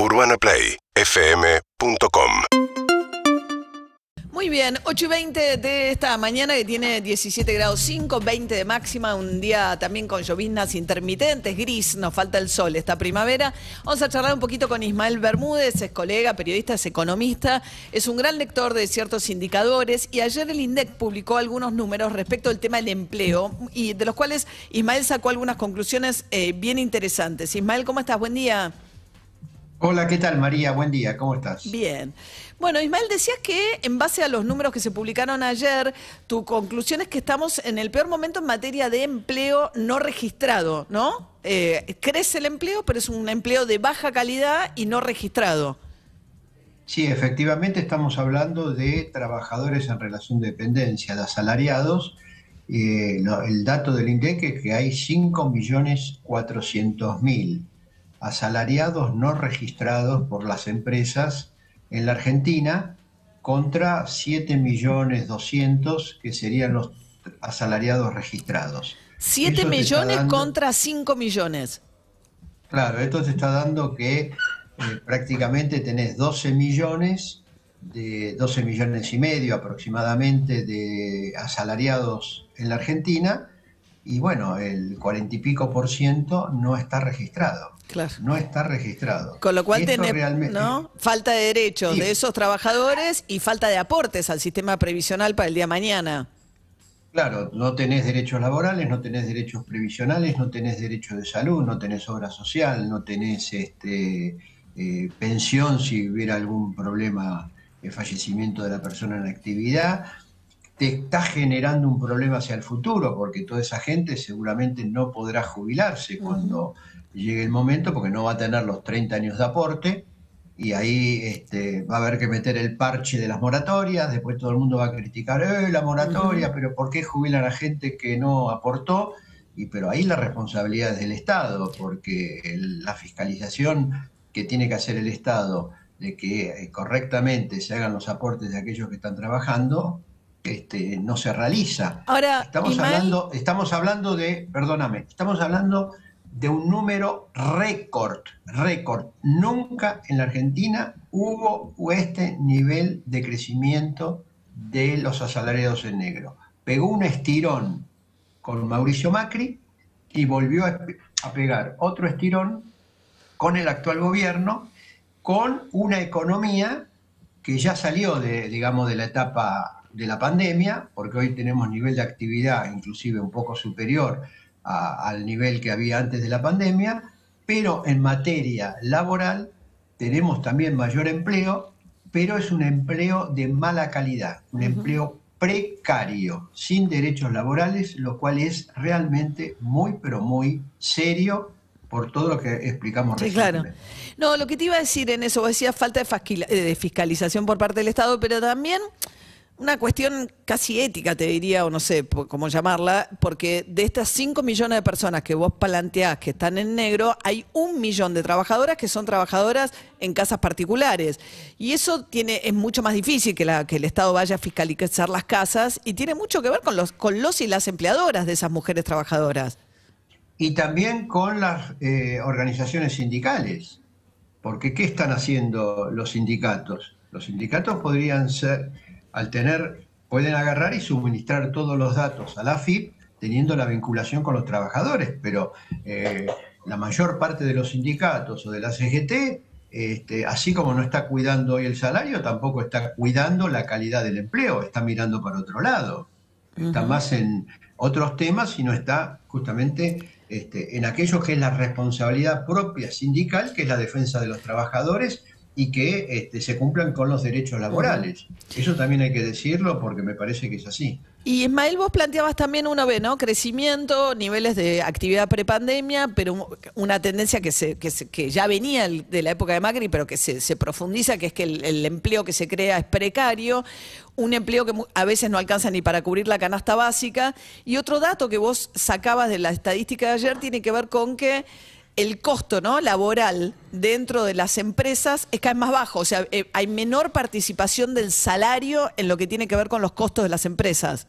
UrbanaPlayFM.com Muy bien, 8 y 20 de esta mañana que tiene 17 grados 5, 20 de máxima, un día también con lloviznas intermitentes, gris, nos falta el sol esta primavera. Vamos a charlar un poquito con Ismael Bermúdez, es colega, periodista, es economista, es un gran lector de ciertos indicadores y ayer el INDEC publicó algunos números respecto al tema del empleo y de los cuales Ismael sacó algunas conclusiones eh, bien interesantes. Ismael, ¿cómo estás? Buen día. Hola, ¿qué tal María? Buen día, ¿cómo estás? Bien. Bueno, Ismael, decías que en base a los números que se publicaron ayer, tu conclusión es que estamos en el peor momento en materia de empleo no registrado, ¿no? Eh, crece el empleo, pero es un empleo de baja calidad y no registrado. Sí, efectivamente estamos hablando de trabajadores en relación de dependencia, de asalariados. Eh, el dato del INDEC es que hay 5.400.000 asalariados no registrados por las empresas en la Argentina contra 7.200.000 que serían los asalariados registrados. 7 millones contra 5 millones. Claro, esto te está dando que eh, prácticamente tenés 12 millones, de 12 millones y medio aproximadamente de asalariados en la Argentina y bueno, el 40 y pico por ciento no está registrado. Claro. No está registrado. Con lo cual tenés ¿no? falta de derechos de esos trabajadores y falta de aportes al sistema previsional para el día de mañana. Claro, no tenés derechos laborales, no tenés derechos previsionales, no tenés derecho de salud, no tenés obra social, no tenés este, eh, pensión si hubiera algún problema de fallecimiento de la persona en actividad. Te está generando un problema hacia el futuro porque toda esa gente seguramente no podrá jubilarse cuando llegue el momento porque no va a tener los 30 años de aporte y ahí este, va a haber que meter el parche de las moratorias, después todo el mundo va a criticar, eh, la moratoria, pero ¿por qué jubilan a gente que no aportó? Y pero ahí la responsabilidad es del Estado, porque la fiscalización que tiene que hacer el Estado de que eh, correctamente se hagan los aportes de aquellos que están trabajando, este, no se realiza. Ahora, estamos hablando, estamos hablando de, perdóname, estamos hablando de un número récord, récord. Nunca en la Argentina hubo este nivel de crecimiento de los asalariados en negro. Pegó un estirón con Mauricio Macri y volvió a, pegar otro estirón con el actual gobierno, con una economía que ya salió de, digamos, de la etapa de la pandemia, porque hoy tenemos nivel de actividad inclusive un poco superior al nivel que había antes de la pandemia, pero en materia laboral tenemos también mayor empleo, pero es un empleo de mala calidad, un empleo precario, sin derechos laborales, lo cual es realmente muy, pero muy serio por todo lo que explicamos sí, claro. No, lo que te iba a decir en eso, vos decías falta de fiscalización por parte del Estado, pero también una cuestión casi ética, te diría, o no sé cómo llamarla, porque de estas 5 millones de personas que vos planteás que están en negro, hay un millón de trabajadoras que son trabajadoras en casas particulares. Y eso tiene, es mucho más difícil que, la, que el Estado vaya a fiscalizar las casas y tiene mucho que ver con los, con los y las empleadoras de esas mujeres trabajadoras. Y también con las eh, organizaciones sindicales, porque ¿qué están haciendo los sindicatos? Los sindicatos podrían ser al tener, pueden agarrar y suministrar todos los datos a la FIP teniendo la vinculación con los trabajadores, pero eh, la mayor parte de los sindicatos o de la CGT, este, así como no está cuidando hoy el salario, tampoco está cuidando la calidad del empleo, está mirando para otro lado, está más en otros temas y no está justamente este, en aquello que es la responsabilidad propia sindical, que es la defensa de los trabajadores y que este, se cumplan con los derechos laborales. Eso también hay que decirlo porque me parece que es así. Y Ismael, vos planteabas también uno ve, ¿no? Crecimiento, niveles de actividad prepandemia, pero una tendencia que, se, que, ya venía de la época de Macri, pero que se, profundiza, que es que el, empleo que se crea es precario, un empleo que a veces no alcanza ni para cubrir la canasta básica. Y otro dato que vos sacabas de la estadística de ayer tiene que ver con que el costo ¿no? laboral dentro de las empresas es cada vez más bajo, o sea, eh, hay menor participación del salario en lo que tiene que ver con los costos de las empresas.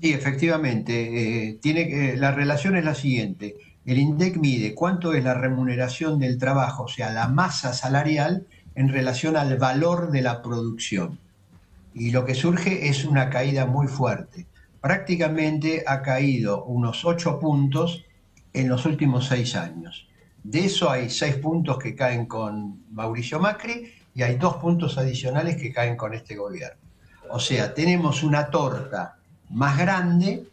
Sí, efectivamente. Eh, tiene, la relación es la siguiente. el INDEC mide cuánto es la remuneración del trabajo, o sea, la masa salarial en relación al valor de la producción. Y lo que surge es una caída muy fuerte. Prácticamente ha caído unos 8 puntos en los últimos 6 años. De eso hay 6 puntos que caen con Mauricio Macri y hay 2 puntos adicionales que caen con este gobierno. O sea, tenemos una torta más grande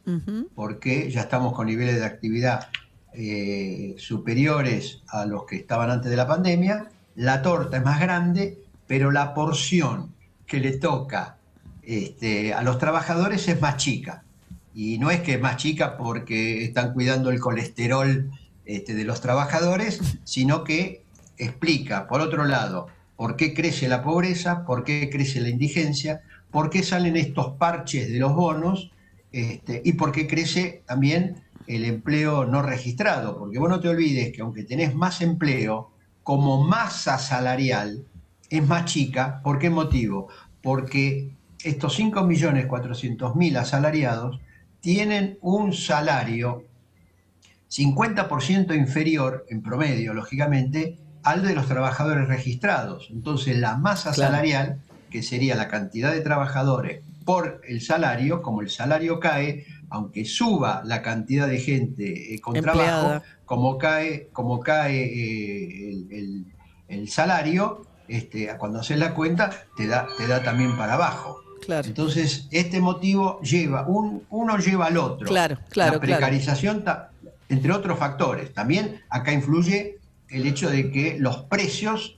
porque ya estamos con niveles de actividad eh, superiores a los que estaban antes de la pandemia, la torta es más grande, pero la porción que le toca este, a los trabajadores es más chica. Y no es que es más chica porque están cuidando el colesterol este, de los trabajadores, sino que explica, por otro lado, por qué crece la pobreza, por qué crece la indigencia, por qué salen estos parches de los bonos este, y por qué crece también el empleo no registrado, porque vos no te olvides que aunque tenés más empleo, como masa salarial es más chica. ¿Por qué motivo? Porque estos 5.400.000 asalariados tienen un salario 50% inferior, en promedio, lógicamente, al de los trabajadores registrados. Entonces, la masa salarial, que sería la cantidad de trabajadores por el salario, como el salario cae, aunque suba la cantidad de gente eh, con trabajo, como cae, como cae eh, el, salario, este, cuando haces la cuenta, te da, te da también para abajo. Claro. Entonces, este motivo lleva, un, uno lleva al otro. Claro, claro. La precarización, entre otros factores. También acá influye el hecho de que los precios,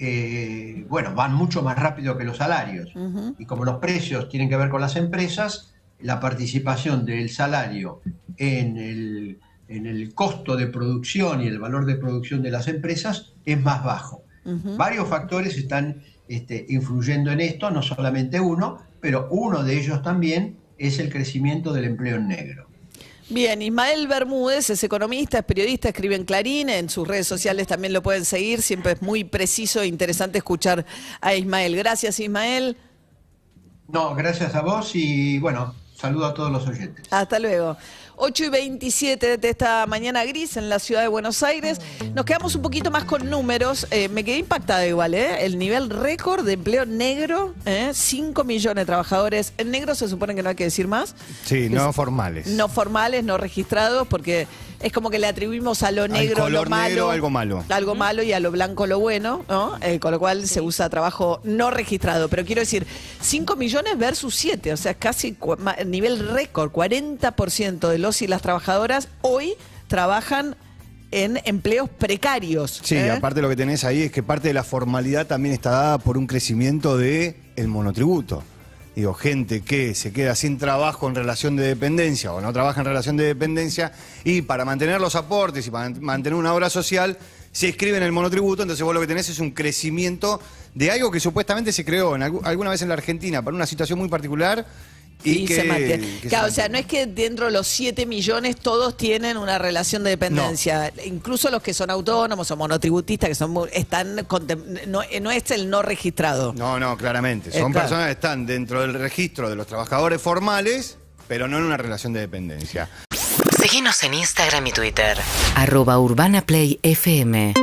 eh, bueno, van mucho más rápido que los salarios. Y como los precios tienen que ver con las empresas, la participación del salario en el, en el costo de producción y el valor de producción de las empresas es más bajo. Varios factores están este, influyendo en esto, no solamente uno, pero uno de ellos también es el crecimiento del empleo en negro. Bien, Ismael Bermúdez es economista, es periodista, escribe en Clarín, en sus redes sociales también lo pueden seguir, siempre es muy preciso e interesante escuchar a Ismael. Gracias, Ismael. No, gracias a vos y bueno, Saludo a todos los oyentes. Hasta luego. 8 y 27 de esta mañana gris en la ciudad de Buenos Aires. Nos quedamos un poquito más con números. Eh, me quedé impactada igual, ¿eh? El nivel récord de empleo negro, ¿eh? 5 millones de trabajadores. En negro se supone que no hay que decir más. Sí, no formales. No formales, no registrados, porque es como que le atribuimos a lo negro lo malo. Negro, algo malo. Algo malo y a lo blanco lo bueno, ¿no? Eh, con lo cual se usa trabajo no registrado. Pero quiero decir, 5 millones versus 7, o sea, casi nivel récord, 40% de los y las trabajadoras hoy trabajan en empleos precarios. Sí, ¿eh? aparte lo que tenés ahí es que parte de la formalidad también está dada por un crecimiento del el monotributo. Digo, gente que se queda sin trabajo en relación de dependencia o no trabaja en relación de dependencia y para mantener los aportes y para mantener una obra social se inscribe en el monotributo, entonces vos lo que tenés es un crecimiento de algo que supuestamente se creó en, alguna vez en la Argentina para una situación muy particular y, se mantiene. claro, o sea, no es que dentro de los 7 millones todos tienen una relación de dependencia. Incluso los que son autónomos o monotributistas, que son están no, no es el no registrado. No, no, claramente. Son personas que están dentro del registro de los trabajadores formales, pero no en una relación de dependencia. Síguenos en Instagram y Twitter. Arroba Urbana Play FM.